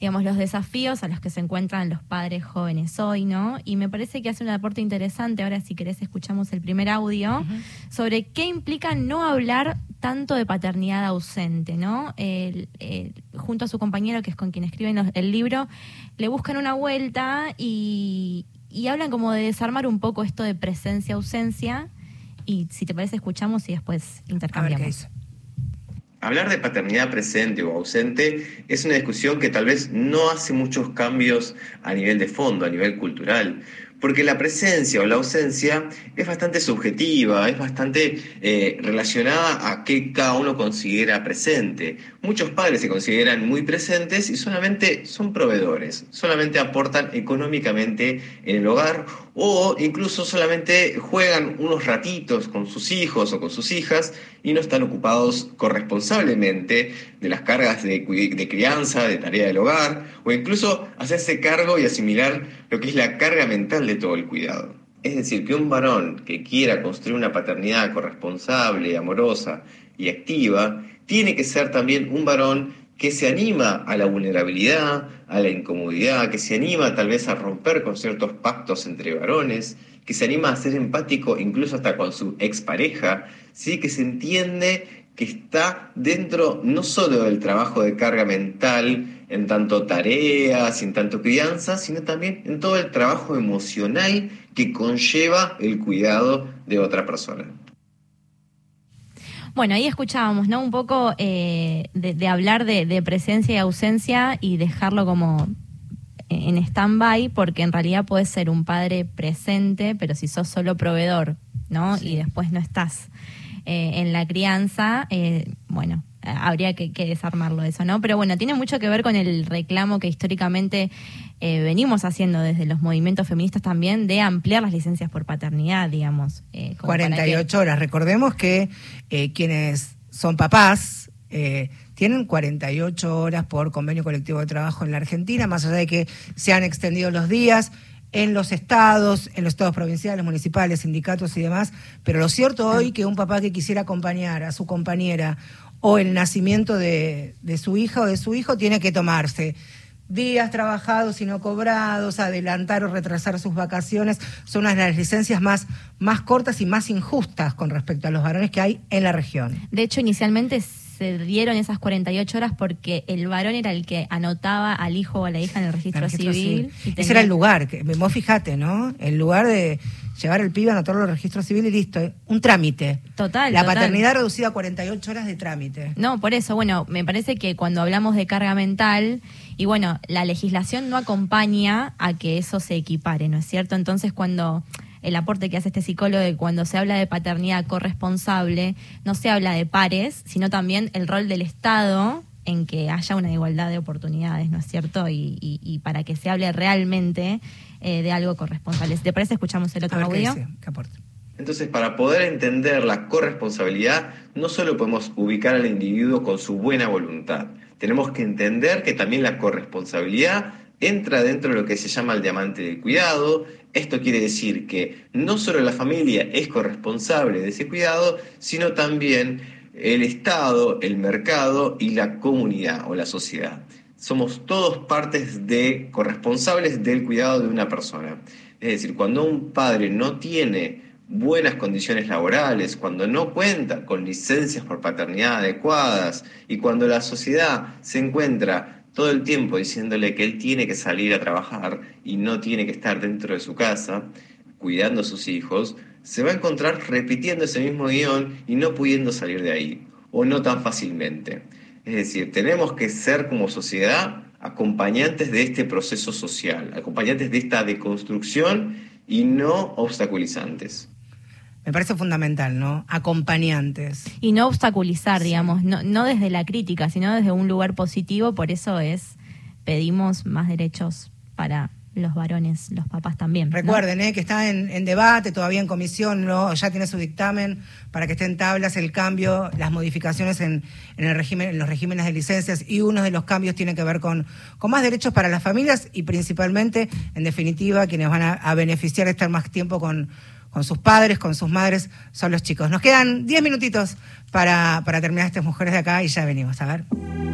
digamos, los desafíos a los que se encuentran los padres jóvenes hoy, ¿no? Y me parece que hace un aporte interesante, ahora si querés escuchamos el primer audio, sobre qué implica no hablar tanto de paternidad ausente, ¿no? El- el- junto a su compañero, que es con quien escriben el libro, le buscan una vuelta y, y hablan como de desarmar un poco esto de presencia-ausencia. Y si te parece, escuchamos y después A ver qué intercambiamos. dice. Hablar de paternidad presente o ausente es una discusión que tal vez no hace muchos cambios a nivel de fondo, a nivel cultural, porque la presencia o la ausencia es bastante subjetiva, es bastante eh, relacionada a qué cada uno considera presente. Muchos padres se consideran muy presentes y solamente son proveedores, solamente aportan económicamente en el hogar o incluso solamente juegan unos ratitos con sus hijos o con sus hijas y no están ocupados corresponsablemente de las cargas de, de crianza, de tarea del hogar, o incluso hacerse cargo y asimilar lo que es la carga mental de todo el cuidado. Es decir, que un varón que quiera construir una paternidad corresponsable, amorosa y activa, tiene que ser también un varón que se anima a la vulnerabilidad, a la incomodidad, que se anima tal vez a romper con ciertos pactos entre varones, que se anima a ser empático incluso hasta con su expareja, ¿sí? que se entiende que está dentro no solo del trabajo de carga mental, en tanto tareas, en tanto crianza, sino también en todo el trabajo emocional que conlleva el cuidado de otra persona. Bueno, ahí escuchábamos, ¿no? Un poco eh, de, de hablar de, de presencia y ausencia y dejarlo como en stand-by, porque en realidad puedes ser un padre presente, pero si sos solo proveedor, ¿no? Y después no estás eh, en la crianza, eh, bueno, habría que, que desarmarlo eso, ¿no? Pero bueno, tiene mucho que ver con el reclamo que históricamente eh, venimos haciendo desde los movimientos feministas también de ampliar las licencias por paternidad, digamos. eh, como para que- 48 horas. Recordemos que eh, quienes son papás eh, tienen 48 horas por convenio colectivo de trabajo en la Argentina, más allá de que se han extendido los días en los estados, en los estados provinciales, municipales, sindicatos y demás. Pero lo cierto hoy que un papá que quisiera acompañar a su compañera o el nacimiento de, de su hija o de su hijo tiene que tomarse días trabajados y no cobrados, adelantar o retrasar sus vacaciones, son unas de las licencias más, más cortas y más injustas con respecto a los varones que hay en la región. De hecho, inicialmente se dieron esas 48 horas porque el varón era el que anotaba al hijo o a la hija en el registro, El registro civil. Ese era el lugar, que, vos fijate, ¿no? El lugar de llevar el pibe a anotarlo en el registro civil y listo. ¿eh? Un trámite. Total, La total. paternidad reducida a 48 horas de trámite. No, por eso, bueno, me parece que cuando hablamos de carga mental, y bueno, la legislación no acompaña a que eso se equipare, ¿no es cierto? Entonces, cuando el aporte que hace este psicólogo de cuando se habla de paternidad corresponsable, no se habla de pares, sino también el rol del Estado en que haya una igualdad de oportunidades, ¿no es cierto? Y, y- y para que se hable realmente eh, de algo corresponsable. Si te parece, escuchamos el A otro qué audio. dice, qué aporte. Entonces, para poder entender la corresponsabilidad, no solo podemos ubicar al individuo con su buena voluntad, tenemos que entender que también la corresponsabilidad entra dentro de lo que se llama el diamante del cuidado. Esto quiere decir que no solo la familia es corresponsable de ese cuidado, sino también el Estado, el mercado y la comunidad o la sociedad. Somos todos partes de corresponsables del cuidado de una persona. Es decir, cuando un padre no tiene buenas condiciones laborales, cuando no cuenta con licencias por paternidad adecuadas y cuando la sociedad se encuentra todo el tiempo diciéndole que él tiene que salir a trabajar y no tiene que estar dentro de su casa cuidando a sus hijos, se va a encontrar repitiendo ese mismo guion y no pudiendo salir de ahí, o no tan fácilmente. Es decir, tenemos que ser como sociedad acompañantes de este proceso social, acompañantes de esta deconstrucción y no obstaculizantes. me parece fundamental, ¿no? Acompañantes. Y no obstaculizar, digamos, no, no desde la crítica, sino desde un lugar positivo, por eso es, pedimos más derechos para los varones, los papás también. Recuerden eh, que está en, debate, todavía en comisión, ¿no? ya tiene su dictamen para que esté en tablas el cambio, las modificaciones en, en el régimen, en los regímenes de licencias y uno de los cambios tiene que ver con, con más derechos para las familias y principalmente, en definitiva, quienes van a, a beneficiar de estar más tiempo con, con sus padres, con sus madres, son los chicos. Nos quedan 10 minutitos para, para terminar estas mujeres de acá y ya venimos, a ver.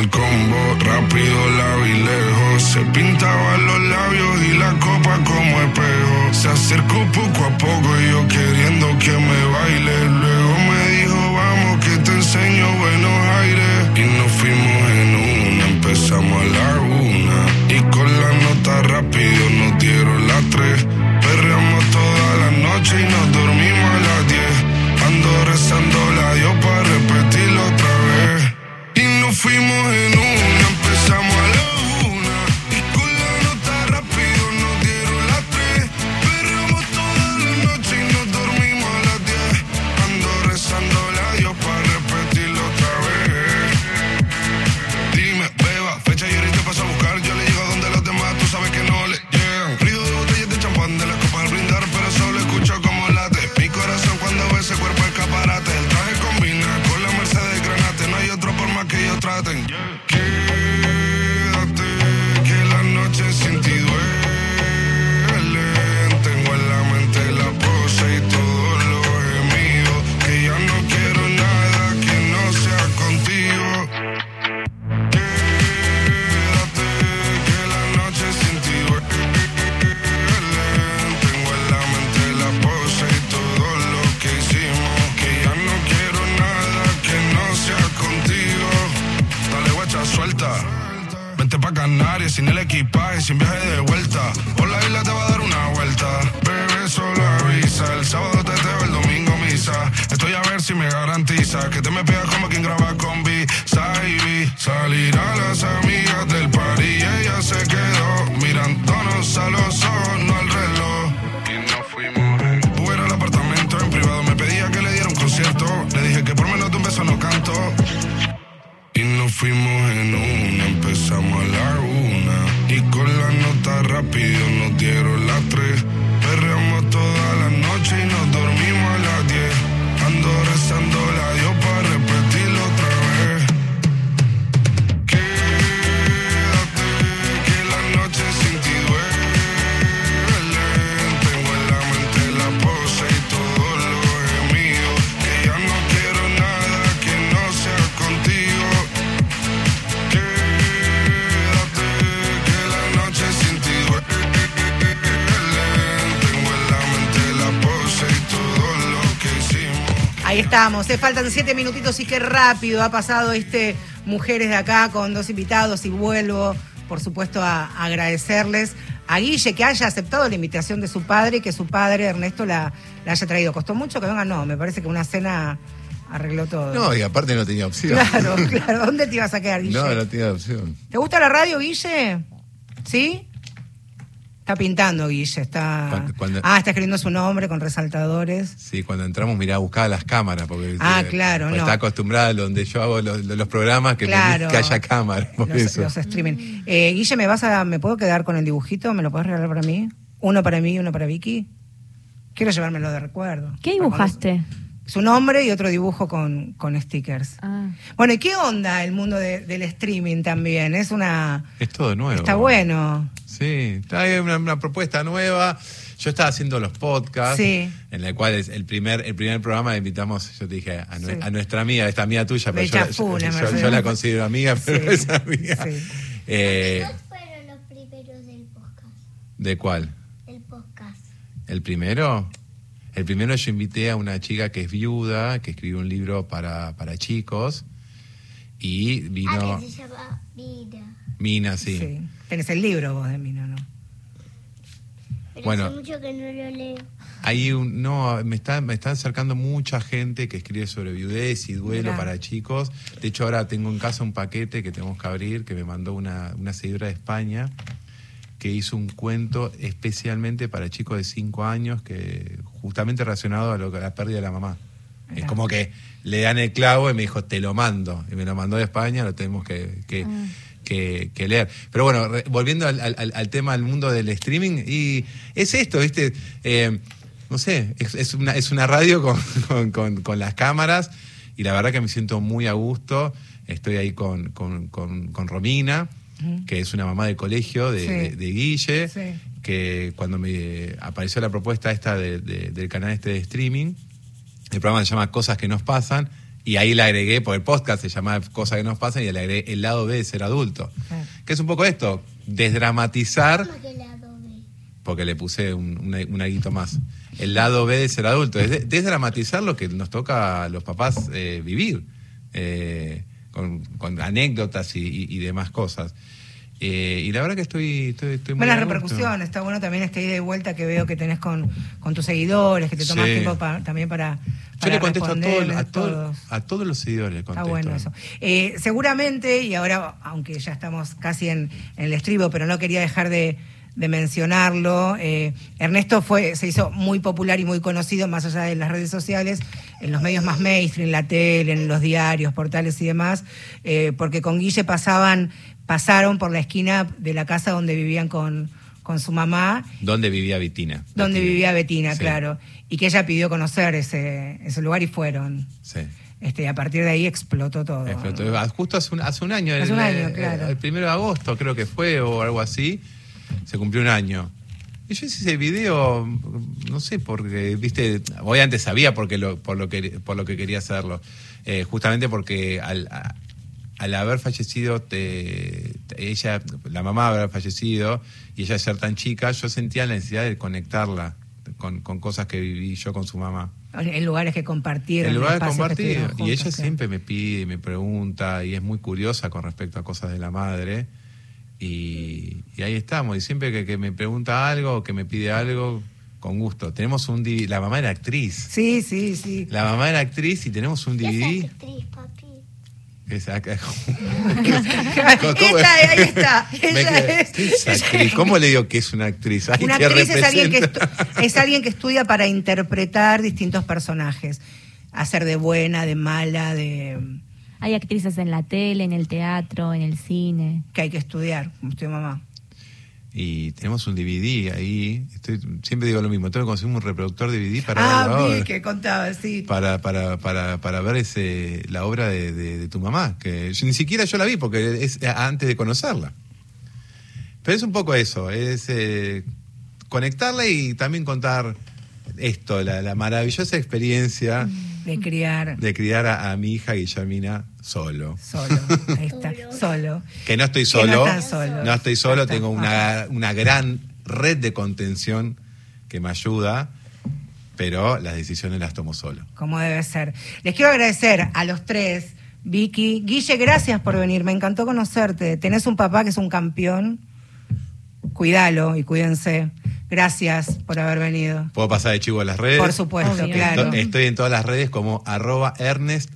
El combo, rápido la vi lejos. Se pintaban los labios y la copa como espejo. Se acercó poco a poco y yo queriendo que me baile. Luego me dijo, vamos que te enseño buenos aires. Y nos fuimos en una, empezamos a la una. Y con la nota rápido nos que ellos estamos, te faltan siete minutitos y qué rápido ha pasado este Mujeres de acá con dos invitados y vuelvo, por supuesto, a agradecerles a Guille que haya aceptado la invitación de su padre y que su padre, Ernesto, la, la haya traído. ¿Costó mucho que venga? No, me parece que una cena arregló todo. No, y aparte no tenía opción. Claro, (laughs) claro. ¿Dónde te ibas a quedar, Guille? No, no tenía opción. ¿Te gusta la radio, Guille? ¿Sí? Está pintando, Guille. Está... Cuando- cuando- Ah, está escribiendo su nombre con resaltadores. Sí, cuando entramos, mirá, buscaba las cámaras. Porque Ah, eh, claro, porque no. Está acostumbrada a donde yo hago los, los programas que, me- Claro. que haya cámara. Por los, eso. los streaming. Eh, Guille, ¿me vas a, me puedo quedar con el dibujito? ¿Me lo puedes regalar para mí? Uno para mí y uno para Vicky. Quiero llevármelo de recuerdo. ¿Qué dibujaste? cuando- Su nombre y otro dibujo con, con stickers. Ah. Bueno, ¿y qué onda el mundo de- del streaming también? Es una... Es todo nuevo. Está bueno. Sí, ahí una, una propuesta nueva. Yo estaba haciendo los podcasts, Sí. en el cual es el primer, el primer programa invitamos, yo te dije, a, nue- Sí. a nuestra amiga, esta amiga tuya, pero yo, la- chafuna, yo- yo- la considero amiga, pero Sí, es amiga. sí. Eh, ¿Cuáles fueron los primeros del podcast? ¿De cuál? El podcast. ¿El primero? El primero yo invité a una chica que es viuda, que escribió un libro para, para chicos, y vino Ah, que se llama Mira. Mina, sí. Sí. Tenés el libro vos de mí, ¿no? no? Pero Bueno. hace mucho que no lo leo. Hay un, no, me está, me está acercando mucha gente que escribe sobre viudez y duelo Mirá. para chicos. De hecho, ahora tengo en casa un paquete que tenemos que abrir, que me mandó una, una seguidora de España, que hizo un cuento especialmente para chicos de 5 años, que justamente relacionado a, lo, a la pérdida de la mamá. Es como que le dan el clavo y me dijo, te lo mando. Y me lo mandó de España, lo tenemos que, que, que- que leer. Pero bueno, re- volviendo al, al- al tema del mundo del streaming, y es esto, ¿viste? Eh, no sé, es, es una, es una radio con, (laughs) con- con- con las cámaras y la verdad que me siento muy a gusto. Estoy ahí con, con- con- con Romina, que es una mamá de colegio de, Sí. de- de Guille, Sí. Que cuando me apareció la propuesta esta de- de- del canal este de streaming, el programa se llama Cosas que nos pasan y ahí le agregué, por el podcast se llama Cosas que nos pasan y le agregué el lado B de ser adulto. Que es un poco esto, desdramatizar, ¿Cómo que lado B? porque le puse un, un, un aguito más, el lado B de ser adulto, es de- desdramatizar lo que nos toca a los papás eh, vivir, eh, con, con anécdotas y, y- y demás cosas. Eh, y la verdad que estoy, estoy, estoy muy Buenas a gusto. repercusiones, está bueno también este ida y vuelta que veo que tenés con, con tus seguidores, que te tomas Sí. tiempo pa- también para, Yo le contesto a, todo- a, todo- todos. a todos los seguidores. le Está contesto. bueno eso. Eh, seguramente, y ahora, aunque ya estamos casi en, en el estribo, pero no quería dejar de, de mencionarlo, eh, Ernesto fue, se hizo muy popular y muy conocido, más allá de las redes sociales, en los medios más mainstream, en la tele, en los diarios, portales y demás, eh, porque con Guille pasaban, pasaron por la esquina de la casa donde vivían con, con su mamá ¿Dónde vivía Vitina? donde Betina. vivía Betina, Sí, claro. Y que ella pidió conocer ese, ese lugar y fueron. Sí. Este, y a partir de ahí explotó todo. Explotó. Ah, Justo hace un, hace un año, Hace el, un año, eh, claro. el primero de agosto creo que fue o algo así, se cumplió un año. Y yo hice ese video, no sé, porque, viste, obviamente sabía porque lo, por, lo que, por lo que quería hacerlo. Eh, justamente porque al, a- al haber fallecido, te- te- ella, la mamá haber fallecido y ella ser tan chica, yo sentía la necesidad de conectarla con, con cosas que viví yo con su mamá. En lugares que compartieron. En lugar de espacios que compartir. estuvieron Y ella claro. siempre me pide y me pregunta y es muy curiosa con respecto a cosas de la madre. Y, y ahí estamos. Y siempre que, que me pregunta algo o que me pide algo, con gusto. Tenemos un DVD. La mamá era actriz. Sí, sí, sí. La mamá era actriz y tenemos un ¿Qué es DVD. actriz, papi? Esa- (laughs) Esta, ahí está. Me Ella quedé, es. ¿qué es actriz? ¿Cómo le digo que es una actriz? Ay, Una actriz es alguien, que es alguien que estudia para interpretar distintos personajes. Hacer de buena, de mala, de Hay actrices en la tele, en el teatro, en el cine. que hay que estudiar, como estoy mamá. Y tenemos un DVD ahí. Estoy, siempre digo lo mismo. Tengo que conseguir un reproductor DVD para Ah, verlo vi ahora. que contaba, sí. para, para, para, para ver ese, la obra de, de- de tu mamá, que yo- ni siquiera yo la vi porque es antes de conocerla. Pero es un poco eso, es eh, conectarla y también contar esto, la, la maravillosa experiencia De criar de criar a, a mi hija Guillermina solo. solo. Ahí (laughs) está, solo. Que no estoy Que no solo, no estoy solo, Está. tengo una, una gran red de contención que me ayuda, pero las decisiones las tomo solo. como debe ser. Les quiero agradecer a los tres. Vicky, Guille, gracias por venir. Me encantó conocerte. Tenés un papá que es un campeón. Cuídalo y cuídense. Gracias por haber venido. ¿Puedo pasar de chivo a las redes? Por supuesto, Obvio. claro. Estoy, en todas las redes como arroba Ernest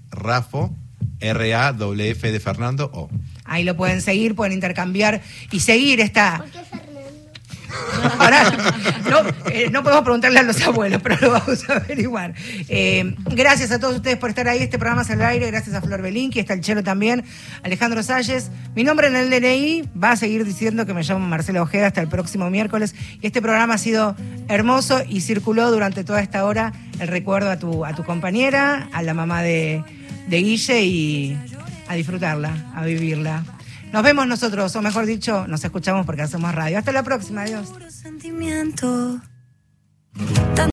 R-A-W-F de Fernando O. Ahí lo pueden seguir, pueden intercambiar y seguir esta. ¿Por qué Fernando? Ahora, no, eh, no podemos preguntarle a los abuelos, pero lo vamos a averiguar. Eh, gracias a todos ustedes por estar ahí. Este programa es al aire. Gracias a Flor Belinqui, está el Chelo también, Alejandro Salles. Mi nombre en el DNI va a seguir diciendo que me llamo Marcela Ojeda hasta el próximo miércoles. Y este programa ha sido hermoso y circuló durante toda esta hora el recuerdo a tu, a tu compañera, a la mamá de, de Guille y a disfrutarla, a vivirla. Nos vemos nosotros, o mejor dicho, nos escuchamos porque hacemos radio. Hasta la próxima, adiós.